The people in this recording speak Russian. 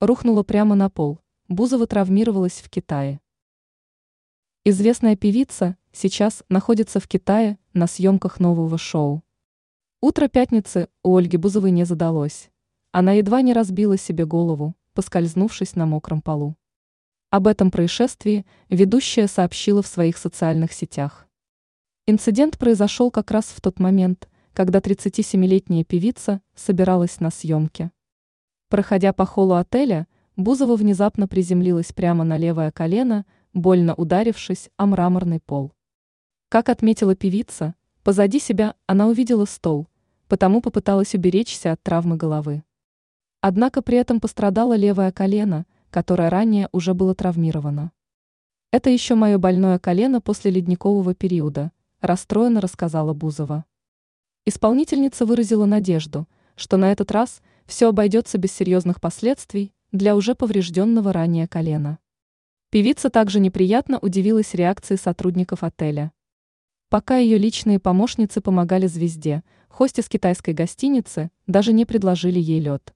рухнула прямо на пол. Бузова травмировалась в Китае. Известная певица сейчас находится в Китае на съемках нового шоу. Утро пятницы у Ольги Бузовой не задалось. Она едва не разбила себе голову, поскользнувшись на мокром полу. Об этом происшествии ведущая сообщила в своих социальных сетях. Инцидент произошел как раз в тот момент, когда 37-летняя певица собиралась на съемки. Проходя по холлу отеля, Бузова внезапно приземлилась прямо на левое колено, больно ударившись о мраморный пол. Как отметила певица, позади себя она увидела стол, потому попыталась уберечься от травмы головы. Однако при этом пострадало левое колено, которое ранее уже было травмировано. «Это еще мое больное колено после ледникового периода», расстроенно рассказала Бузова. Исполнительница выразила надежду, что на этот раз все обойдется без серьезных последствий, для уже поврежденного ранее колена. Певица также неприятно удивилась реакции сотрудников отеля. Пока ее личные помощницы помогали звезде, хости с китайской гостиницы даже не предложили ей лед.